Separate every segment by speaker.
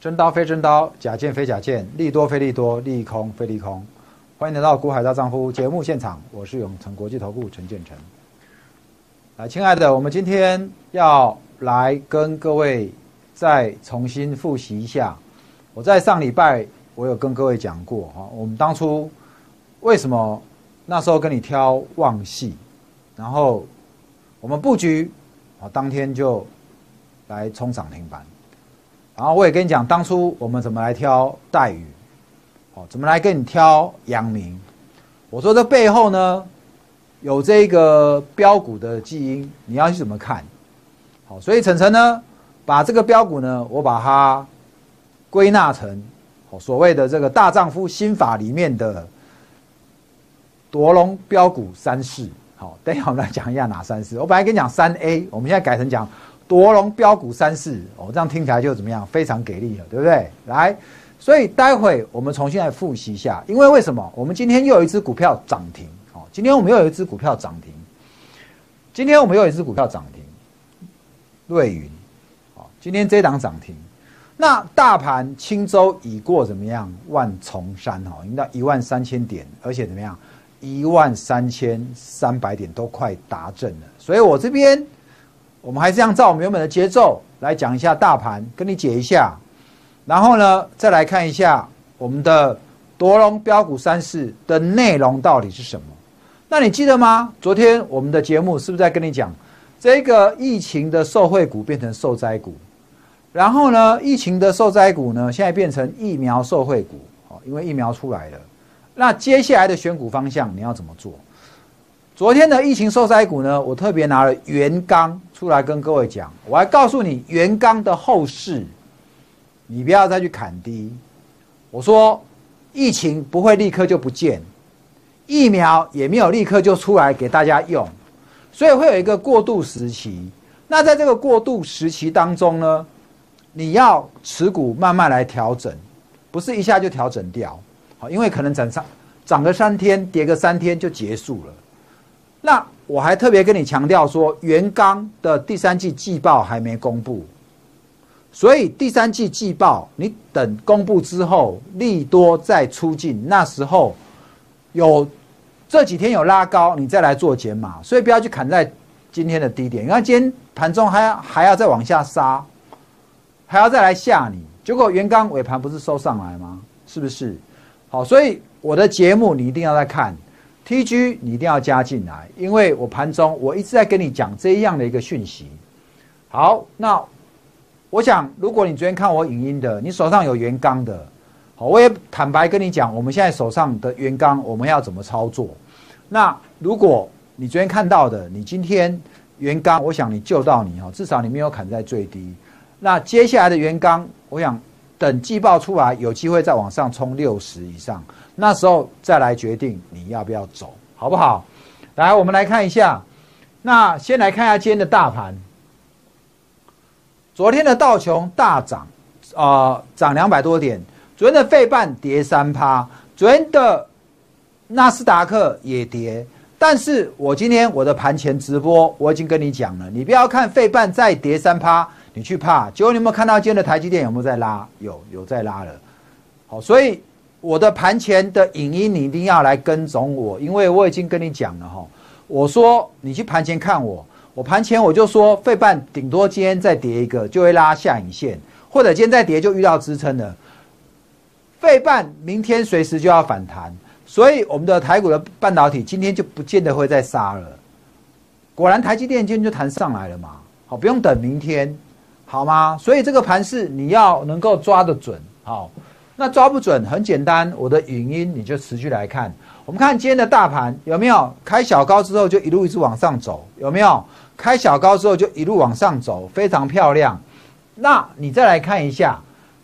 Speaker 1: 真刀非真刀，假剑非假剑，利多非利多，利空非利空。欢迎来到《股海大丈夫》节目现场，我是永成国际投顾陈建成。来，亲爱的，我们今天要来跟各位再重新复习一下。我在上礼拜我有跟各位讲过哈，我们当初为什么那时候跟你挑旺系，然后我们布局啊，当天就来冲涨停板。然后我也跟你讲，当初我们怎么来挑待遇，哦，怎么来跟你挑阳明？我说这背后呢，有这个标股的基因，你要去怎么看？好，所以晨晨呢，把这个标股呢，我把它归纳成所谓的这个大丈夫心法里面的夺龙标股三式。好，等一下我们来讲一下哪三式。我本来跟你讲三 A，我们现在改成讲。夺龙标股三四，哦，这样听起来就怎么样？非常给力了，对不对？来，所以待会我们重新来复习一下，因为为什么？我们今天又有一只股票涨停，哦，今天我们又有一只股票涨停，今天我们又有一只股票涨停，瑞云，哦，今天这档涨停，那大盘轻舟已过怎么样？万重山，哦，已经到一万三千点，而且怎么样？一万三千三百点都快达阵了，所以我这边。我们还是按照我们原本的节奏来讲一下大盘，跟你解一下，然后呢，再来看一下我们的夺龙标股三市的内容到底是什么？那你记得吗？昨天我们的节目是不是在跟你讲这个疫情的受惠股变成受灾股，然后呢，疫情的受灾股呢，现在变成疫苗受惠股，哦，因为疫苗出来了，那接下来的选股方向你要怎么做？昨天的疫情受灾股呢，我特别拿了元刚出来跟各位讲，我还告诉你元刚的后市，你不要再去砍低。我说疫情不会立刻就不见，疫苗也没有立刻就出来给大家用，所以会有一个过渡时期。那在这个过渡时期当中呢，你要持股慢慢来调整，不是一下就调整掉，好，因为可能涨上涨个三天，跌个三天就结束了。那我还特别跟你强调说，元刚的第三季季报还没公布，所以第三季季报你等公布之后，利多再出境，那时候有这几天有拉高，你再来做减码，所以不要去砍在今天的低点，因为今天盘中还还要再往下杀，还要再来吓你，结果元刚尾盘不是收上来吗？是不是？好，所以我的节目你一定要再看。T G 你一定要加进来，因为我盘中我一直在跟你讲这样的一个讯息。好，那我想如果你昨天看我影音的，你手上有原钢的，好，我也坦白跟你讲，我们现在手上的原钢我们要怎么操作？那如果你昨天看到的，你今天原钢，我想你救到你哈，至少你没有砍在最低。那接下来的原钢，我想等季报出来，有机会再往上冲六十以上。那时候再来决定你要不要走，好不好？来，我们来看一下。那先来看一下今天的大盘。昨天的道琼大涨，啊，涨两百多点。昨天的费半跌三趴，昨天的纳斯达克也跌。但是我今天我的盘前直播，我已经跟你讲了，你不要看费半再跌三趴，你去怕。结果你有没有看到今天的台积电有没有在拉？有，有在拉了。好，所以。我的盘前的影音，你一定要来跟踪我，因为我已经跟你讲了哈。我说你去盘前看我，我盘前我就说，费半顶多今天再跌一个，就会拉下影线，或者今天再跌就遇到支撑了。费半明天随时就要反弹，所以我们的台股的半导体今天就不见得会再杀了。果然台积电今天就弹上来了嘛，好，不用等明天，好吗？所以这个盘势你要能够抓得准，好。那抓不准很简单，我的语音你就持续来看。我们看今天的大盘有没有开小高之后就一路一直往上走？有没有开小高之后就一路往上走？非常漂亮。那你再来看一下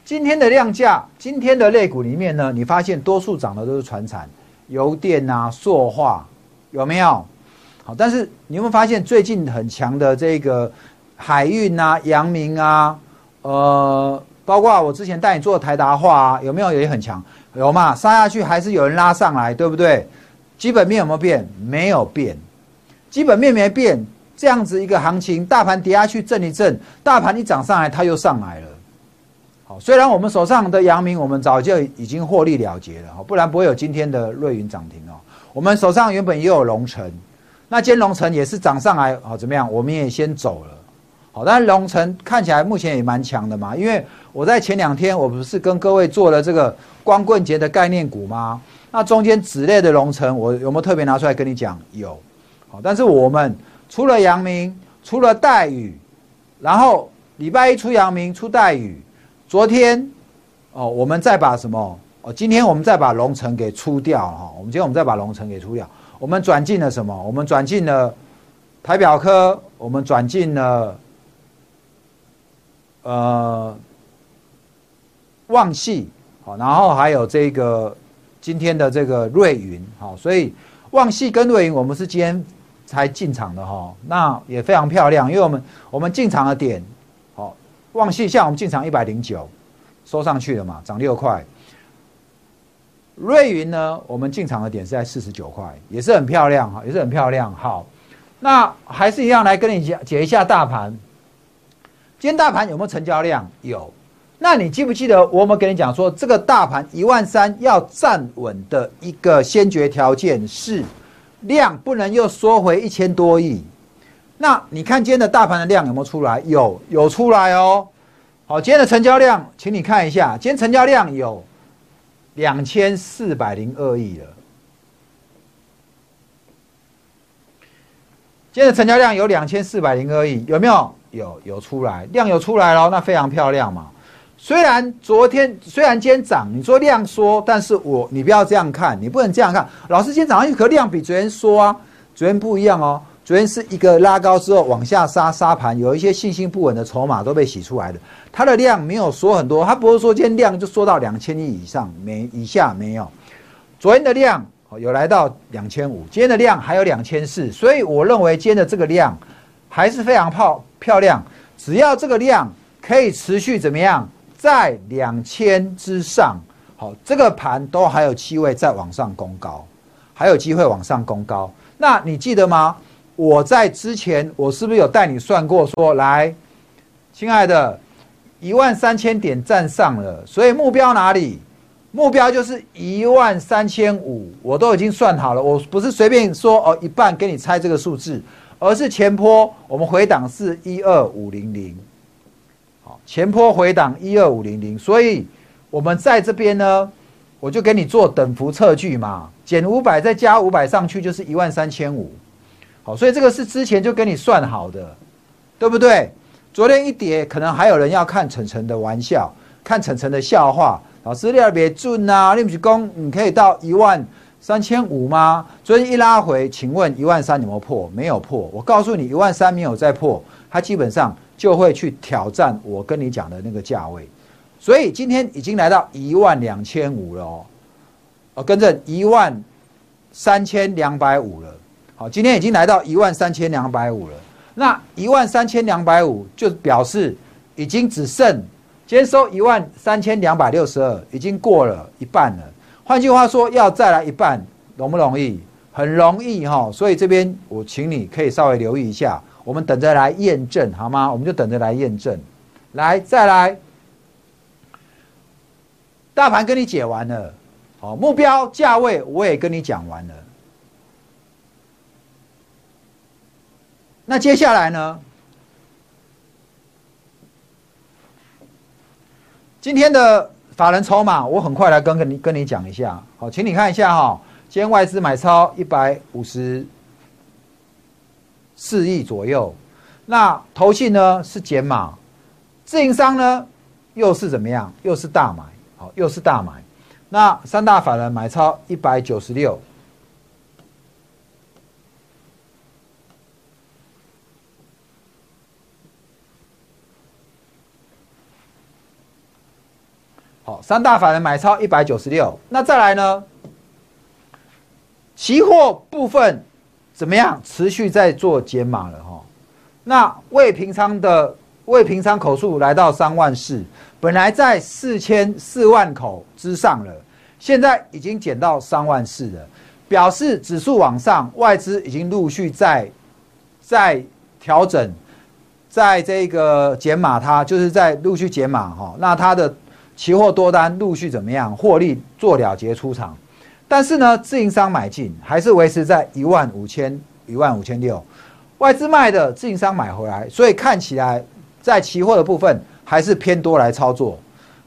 Speaker 1: 今天的量价，今天的类股里面呢，你发现多数涨的都是船产、油电啊、塑化，有没有？好，但是你有没有发现最近很强的这个海运啊、阳明啊，呃？包括我之前带你做的台达化啊，有没有也很强？有嘛？杀下去还是有人拉上来，对不对？基本面有没有变？没有变，基本面没变。这样子一个行情，大盘跌下去震一震，大盘一涨上来，它又上来了。好，虽然我们手上的阳明，我们早就已经获利了结了，不然不会有今天的瑞云涨停哦。我们手上原本也有龙城，那今天龙城也是涨上来，好怎么样？我们也先走了，好，但是龙城看起来目前也蛮强的嘛，因为我在前两天我不是跟各位做了这个光棍节的概念股吗？那中间子类的龙城，我有没有特别拿出来跟你讲？有，好，但是我们除了阳明，除了待遇，然后礼拜一出阳明，出待遇。昨天，哦，我们再把什么？哦，今天我们再把龙城给出掉哈。我们今天我们再把龙城给出掉。我们转进了什么？我们转进了台表科，我们转进了呃旺系，好，然后还有这个今天的这个瑞云，好，所以旺系跟瑞云我们是今天才进场的哈。那也非常漂亮，因为我们我们进场的点好。旺系像我们进场一百零九，收上去了嘛，涨六块。瑞云呢，我们进场的点是在四十九块，也是很漂亮哈，也是很漂亮。好，那还是一样来跟你讲解一下大盘。今天大盘有没有成交量？有。那你记不记得我们跟你讲说，这个大盘一万三要站稳的一个先决条件是量不能又缩回一千多亿。那你看今天的大盘的量有没有出来？有，有出来哦。好，今天的成交量，请你看一下，今天成交量有两千四百零二亿了。今天的成交量有两千四百零二亿，有没有？有，有出来，量有出来喽，那非常漂亮嘛。虽然昨天，虽然今天涨，你说量缩，但是我你不要这样看，你不能这样看。老师今天早上一颗量比昨天缩啊，昨天不一样哦。昨天是一个拉高之后往下杀杀盘，有一些信心不稳的筹码都被洗出来的。它的量没有缩很多，它不是说今天量就缩到两千亿以上没以下没有。昨天的量有来到两千五，今天的量还有两千四，所以我认为今天的这个量还是非常漂漂亮。只要这个量可以持续怎么样，在两千之上，好，这个盘都还有机会再往上攻高，还有机会往上攻高。那你记得吗？我在之前，我是不是有带你算过？说来，亲爱的，一万三千点站上了，所以目标哪里？目标就是一万三千五，我都已经算好了。我不是随便说哦，一半给你猜这个数字，而是前坡我们回档是一二五零零，好，前坡回档一二五零零，所以我们在这边呢，我就给你做等幅测距嘛，减五百再加五百上去就是一万三千五。好，所以这个是之前就跟你算好的，对不对？昨天一跌，可能还有人要看晨晨的玩笑，看晨晨的笑话。老师，你别准啊！你不是讲你可以到一万三千五吗？昨天一拉回，请问一万三有没有破？没有破。我告诉你，一万三没有再破，它基本上就会去挑战我跟你讲的那个价位。所以今天已经来到一万两千五了哦，哦，跟着一万三千两百五了。好，今天已经来到一万三千两百五了。那一万三千两百五就表示已经只剩今天收一万三千两百六十二，已经过了一半了。换句话说，要再来一半，容不容易？很容易哈。所以这边我请你可以稍微留意一下，我们等着来验证好吗？我们就等着来验证。来，再来，大盘跟你解完了，好，目标价位我也跟你讲完了。那接下来呢？今天的法人筹码，我很快来跟跟你跟你讲一下。好，请你看一下哈，今天外资买超一百五十四亿左右，那投信呢是减码，自营商呢又是怎么样？又是大买，好，又是大买。那三大法人买超一百九十六。好，三大法人买超一百九十六，那再来呢？期货部分怎么样？持续在做减码了哈。那未平仓的未平仓口数来到三万四，本来在四千四万口之上了，现在已经减到三万四了，表示指数往上，外资已经陆续在在调整。在这个减码，它就是在陆续减码哈。那它的期货多单陆续怎么样？获利做了结出场，但是呢，自营商买进还是维持在一万五千、一万五千六，外资卖的，自营商买回来，所以看起来在期货的部分还是偏多来操作。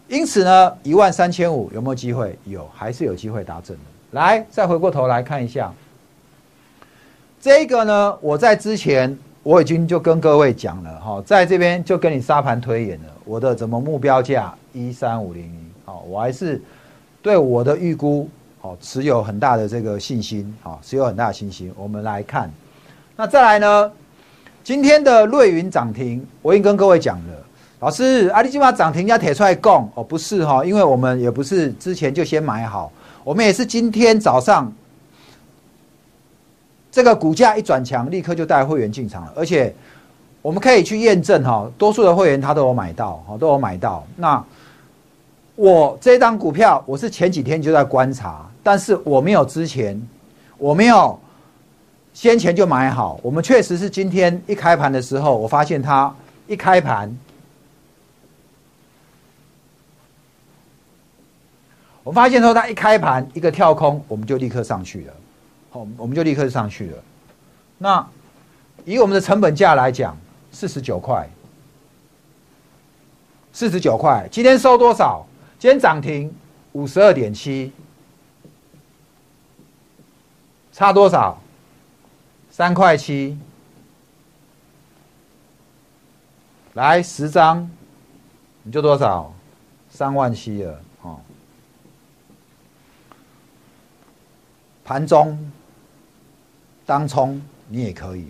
Speaker 1: 因此呢，一万三千五有没有机会？有，还是有机会达成的。来，再回过头来看一下，这个呢，我在之前我已经就跟各位讲了哈，在这边就跟你沙盘推演了，我的怎么目标价一三五零零，好，我还是对我的预估好持有很大的这个信心，好，持有很大的信心。我们来看，那再来呢，今天的瑞云涨停，我已经跟各位讲了。老师，阿里基玛涨停要铁出来供哦，不是哈，因为我们也不是之前就先买好，我们也是今天早上这个股价一转强，立刻就带会员进场了，而且我们可以去验证哈，多数的会员他都有买到，哈，都有买到。那我这张股票，我是前几天就在观察，但是我没有之前，我没有先前就买好，我们确实是今天一开盘的时候，我发现它一开盘。我发现说，它一开盘一个跳空，我们就立刻上去了，好，我们就立刻上去了。那以我们的成本价来讲，四十九块，四十九块，今天收多少？今天涨停五十二点七，差多少？三块七。来十张，你就多少？三万七了。盘中当冲你也可以，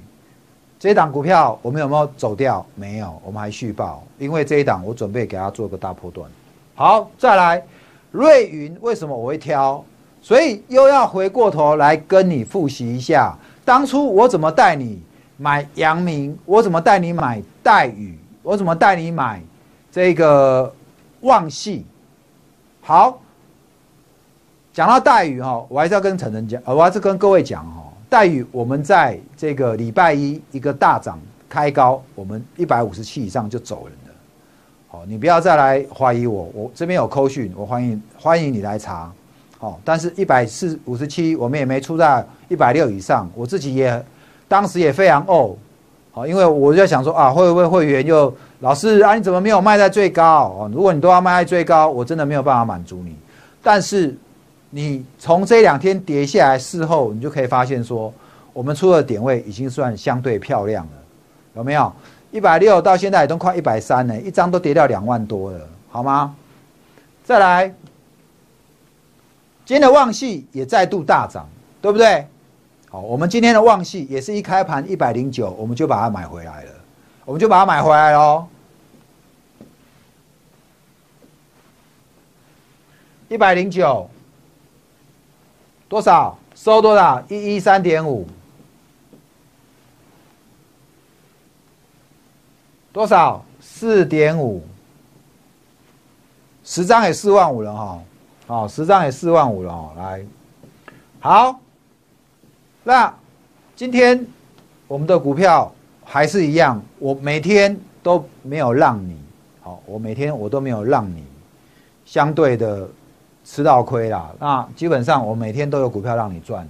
Speaker 1: 这一档股票我们有没有走掉？没有，我们还续报，因为这一档我准备给它做个大波段。好，再来瑞云，为什么我会挑？所以又要回过头来跟你复习一下，当初我怎么带你买阳明，我怎么带你买戴宇，我怎么带你买这个旺系。好。讲到待遇哈，我还是要跟陈晨讲，我还是跟各位讲哈，待遇我们在这个礼拜一一个大涨开高，我们一百五十七以上就走人了。好，你不要再来怀疑我，我这边有扣讯，我欢迎欢迎你来查。好，但是一百四五十七，我们也没出在一百六以上，我自己也当时也非常哦，好，因为我就想说啊，会不会会员就老师啊，你怎么没有卖在最高？哦，如果你都要卖在最高，我真的没有办法满足你，但是。你从这两天跌下来，事后你就可以发现说，我们出的点位已经算相对漂亮了，有没有？一百六到现在都快一百三了，一张都跌掉两万多了，好吗？再来，今天的旺系也再度大涨，对不对？好，我们今天的旺系也是一开盘一百零九，我们就把它买回来了，我们就把它买回来喽，一百零九。多少收多少？一一三点五，多少？四点五，十张也四万五了哈，哦，十张也四万五了哦，来，好，那今天我们的股票还是一样，我每天都没有让你，好，我每天我都没有让你相对的。吃到亏了，那基本上我每天都有股票让你赚。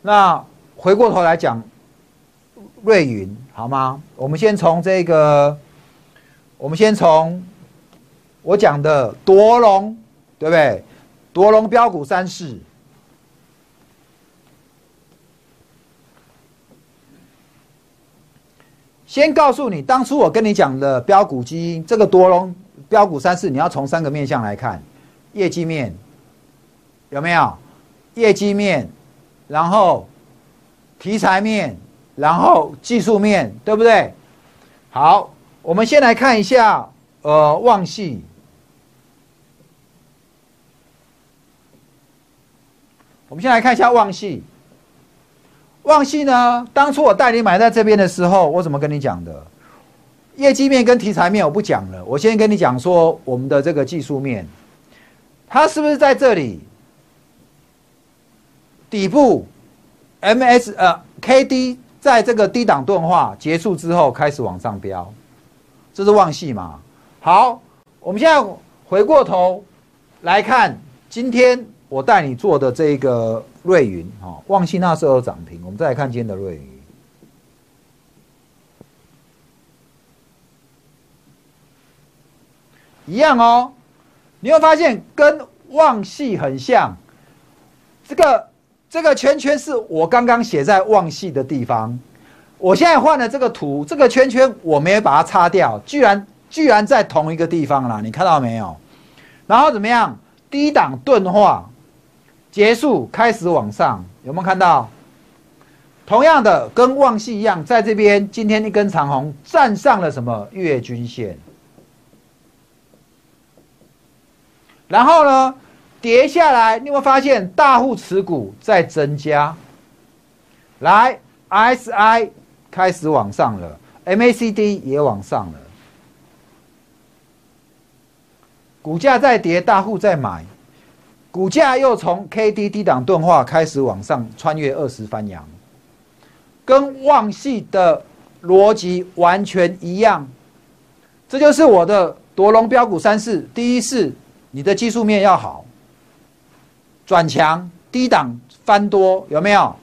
Speaker 1: 那回过头来讲，瑞云好吗？我们先从这个，我们先从我讲的夺龙，对不对？夺龙标股三市，先告诉你，当初我跟你讲的标股基因，这个夺龙标股三市，你要从三个面向来看。业绩面有没有？业绩面，然后题材面，然后技术面对不对？好，我们先来看一下，呃，旺系。我们先来看一下旺系。旺系呢，当初我带你买在这边的时候，我怎么跟你讲的？业绩面跟题材面我不讲了，我先跟你讲说我们的这个技术面。它是不是在这里底部？M S 呃 K D 在这个低档钝化结束之后开始往上飙，这是旺系嘛？好，我们现在回过头来看，今天我带你做的这个瑞云，哈，旺系那时候涨停。我们再来看今天的瑞云，一样哦。你会发现跟旺系很像，这个这个圈圈是我刚刚写在旺系的地方。我现在换了这个图，这个圈圈我没有把它擦掉，居然居然在同一个地方了，你看到没有？然后怎么样？低档钝化结束，开始往上，有没有看到？同样的，跟旺系一样，在这边今天一根长红站上了什么月均线？然后呢，跌下来，你会发现大户持股在增加？来，SI。开始往上了，MACD 也往上了，股价在跌，大户在买，股价又从 K D 低档钝化开始往上穿越二十翻阳，跟旺系的逻辑完全一样，这就是我的夺龙标股三式：第一是你的技术面要好，转强低档翻多有没有？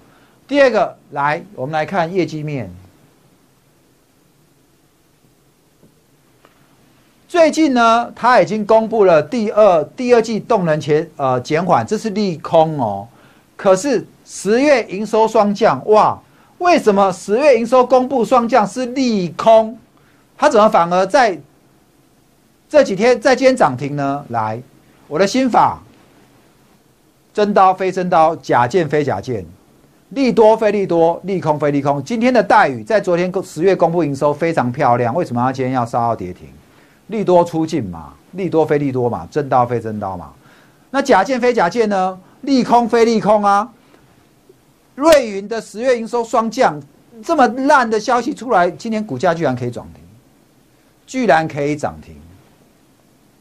Speaker 1: 第二个，来，我们来看业绩面。最近呢，它已经公布了第二第二季动能前呃减缓，这是利空哦。可是十月营收双降，哇，为什么十月营收公布双降是利空？它怎么反而在这几天在今天涨停呢？来，我的心法，真刀非真刀，假剑非假剑。利多非利多，利空非利空。今天的待遇在昨天十月公布营收非常漂亮，为什么它今天要稍稍跌停？利多出尽嘛，利多非利多嘛，真刀非真刀嘛。那假剑非假剑呢？利空非利空啊。瑞云的十月营收双降，这么烂的消息出来，今天股价居然可以涨停，居然可以涨停，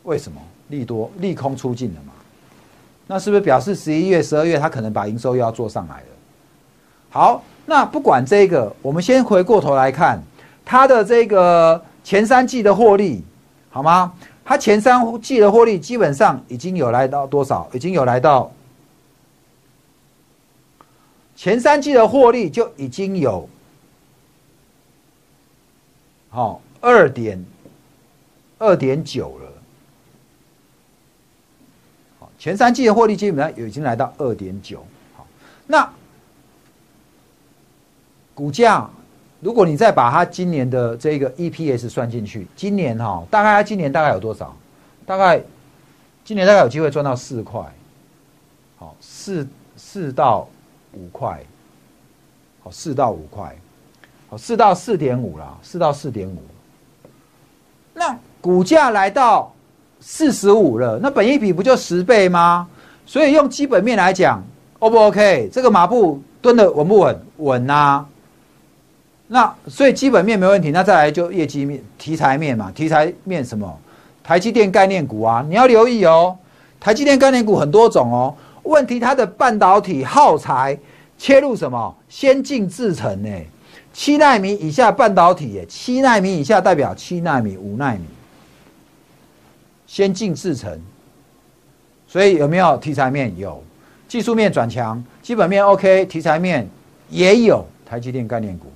Speaker 1: 为什么？利多利空出尽了嘛？那是不是表示十一月、十二月它可能把营收又要做上来了？好，那不管这个，我们先回过头来看它的这个前三季的获利，好吗？它前三季的获利基本上已经有来到多少？已经有来到前三季的获利就已经有好二点二点九了。好，前三季的获利基本上已经来到二点九。好，那。股价，如果你再把它今年的这个 EPS 算进去，今年哈，大概它今年大概有多少？大概今年大概有机会赚到四块，好，四四到五块，好，四到五块，好，四到四点五啦，四到四点五。那股价来到四十五了，那本一比不就十倍吗？所以用基本面来讲，O 不 OK？这个马步蹲的稳不稳？稳呐。那所以基本面没问题，那再来就业绩面、题材面嘛。题材面什么？台积电概念股啊，你要留意哦。台积电概念股很多种哦。问题它的半导体耗材切入什么？先进制程呢？七纳米以下半导体耶，七纳米以下代表七纳米、五纳米，先进制程。所以有没有题材面？有。技术面转强，基本面 OK，题材面也有。台积电概念股。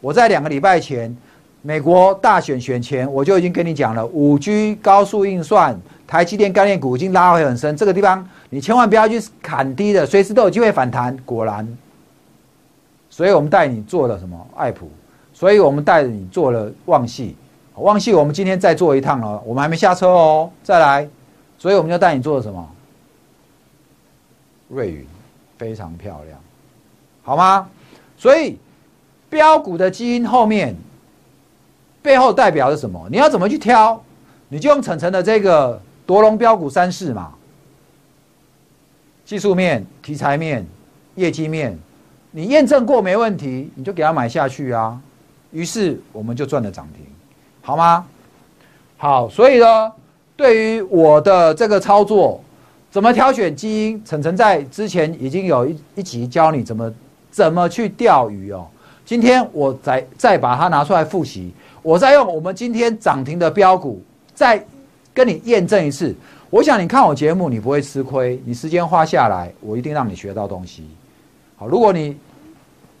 Speaker 1: 我在两个礼拜前，美国大选选前，我就已经跟你讲了，五 G 高速运算，台积电概念股已经拉回很深，这个地方你千万不要去砍低的，随时都有机会反弹。果然，所以我们带你做了什么？爱普，所以我们带你做了旺系，旺系我们今天再做一趟了，我们还没下车哦，再来，所以我们就带你做什么？瑞云，非常漂亮，好吗？所以。标股的基因后面背后代表着什么？你要怎么去挑？你就用晨晨的这个夺龙标股三式嘛，技术面、题材面、业绩面，你验证过没问题，你就给它买下去啊。于是我们就赚了涨停，好吗？好，所以呢，对于我的这个操作，怎么挑选基因？晨晨在之前已经有一一集教你怎么怎么去钓鱼哦。今天我再再把它拿出来复习，我再用我们今天涨停的标股再跟你验证一次。我想你看我节目，你不会吃亏，你时间花下来，我一定让你学到东西。好，如果你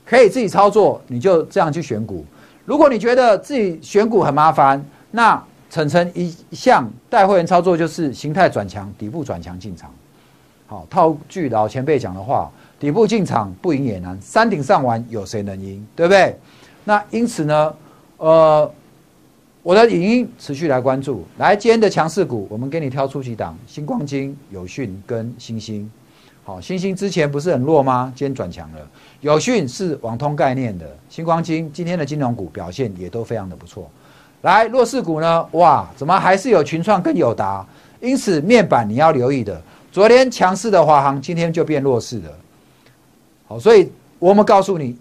Speaker 1: 可以自己操作，你就这样去选股；如果你觉得自己选股很麻烦，那晨晨一向带会员操作就是形态转强，底部转强进场。好，套句老前辈讲的话，底部进场不赢也难，山顶上玩有谁能赢？对不对？那因此呢，呃，我的影音持续来关注。来，今天的强势股，我们给你挑出几档：星光金、友讯跟星星。好，星星之前不是很弱吗？今天转强了。友讯是网通概念的，星光金今天的金融股表现也都非常的不错。来，弱势股呢？哇，怎么还是有群创跟友达？因此面板你要留意的。昨天强势的华航，今天就变弱势了。好，所以我们告诉你，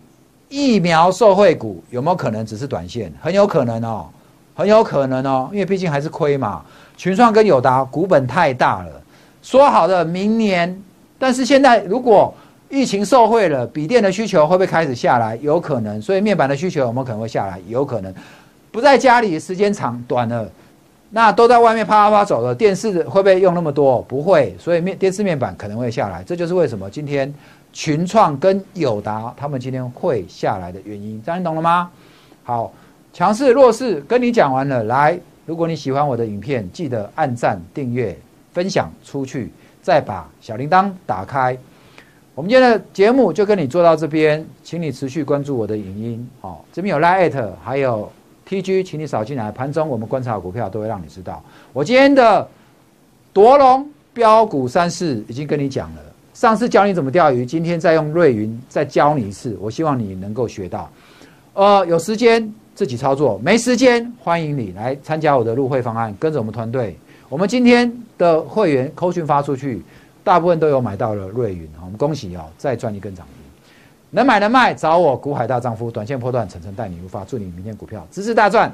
Speaker 1: 疫苗受惠股有没有可能只是短线？很有可能哦，很有可能哦，因为毕竟还是亏嘛。群创跟友达股本太大了，说好的明年，但是现在如果疫情受惠了，笔电的需求会不会开始下来？有可能，所以面板的需求我们可能会下来？有可能，不在家里时间长短了。那都在外面啪啪啪走了，电视会不会用那么多？不会，所以面电视面板可能会下来，这就是为什么今天群创跟友达他们今天会下来的原因。这样你懂了吗？好，强势弱势跟你讲完了。来，如果你喜欢我的影片，记得按赞、订阅、分享出去，再把小铃铛打开。我们今天的节目就跟你做到这边，请你持续关注我的影音。好，这边有 Lite，还有。T G，请你扫进来。盘中我们观察股票都会让你知道。我今天的夺龙标股三四已经跟你讲了。上次教你怎么钓鱼，今天再用瑞云再教你一次。我希望你能够学到。呃，有时间自己操作，没时间欢迎你来参加我的入会方案，跟着我们团队。我们今天的会员扣讯发出去，大部分都有买到了瑞云。我们恭喜哦，再赚一根涨。能买能卖，找我股海大丈夫，短线破断，层层带你入发，祝你明天股票支持大赚。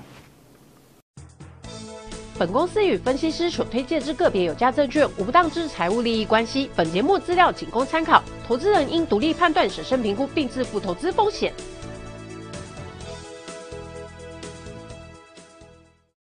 Speaker 2: 本公司与分析师所推荐之个别有价证券无不当之财务利益关系。本节目资料仅供参考，投资人应独立判断、审慎评估并自负投资风险。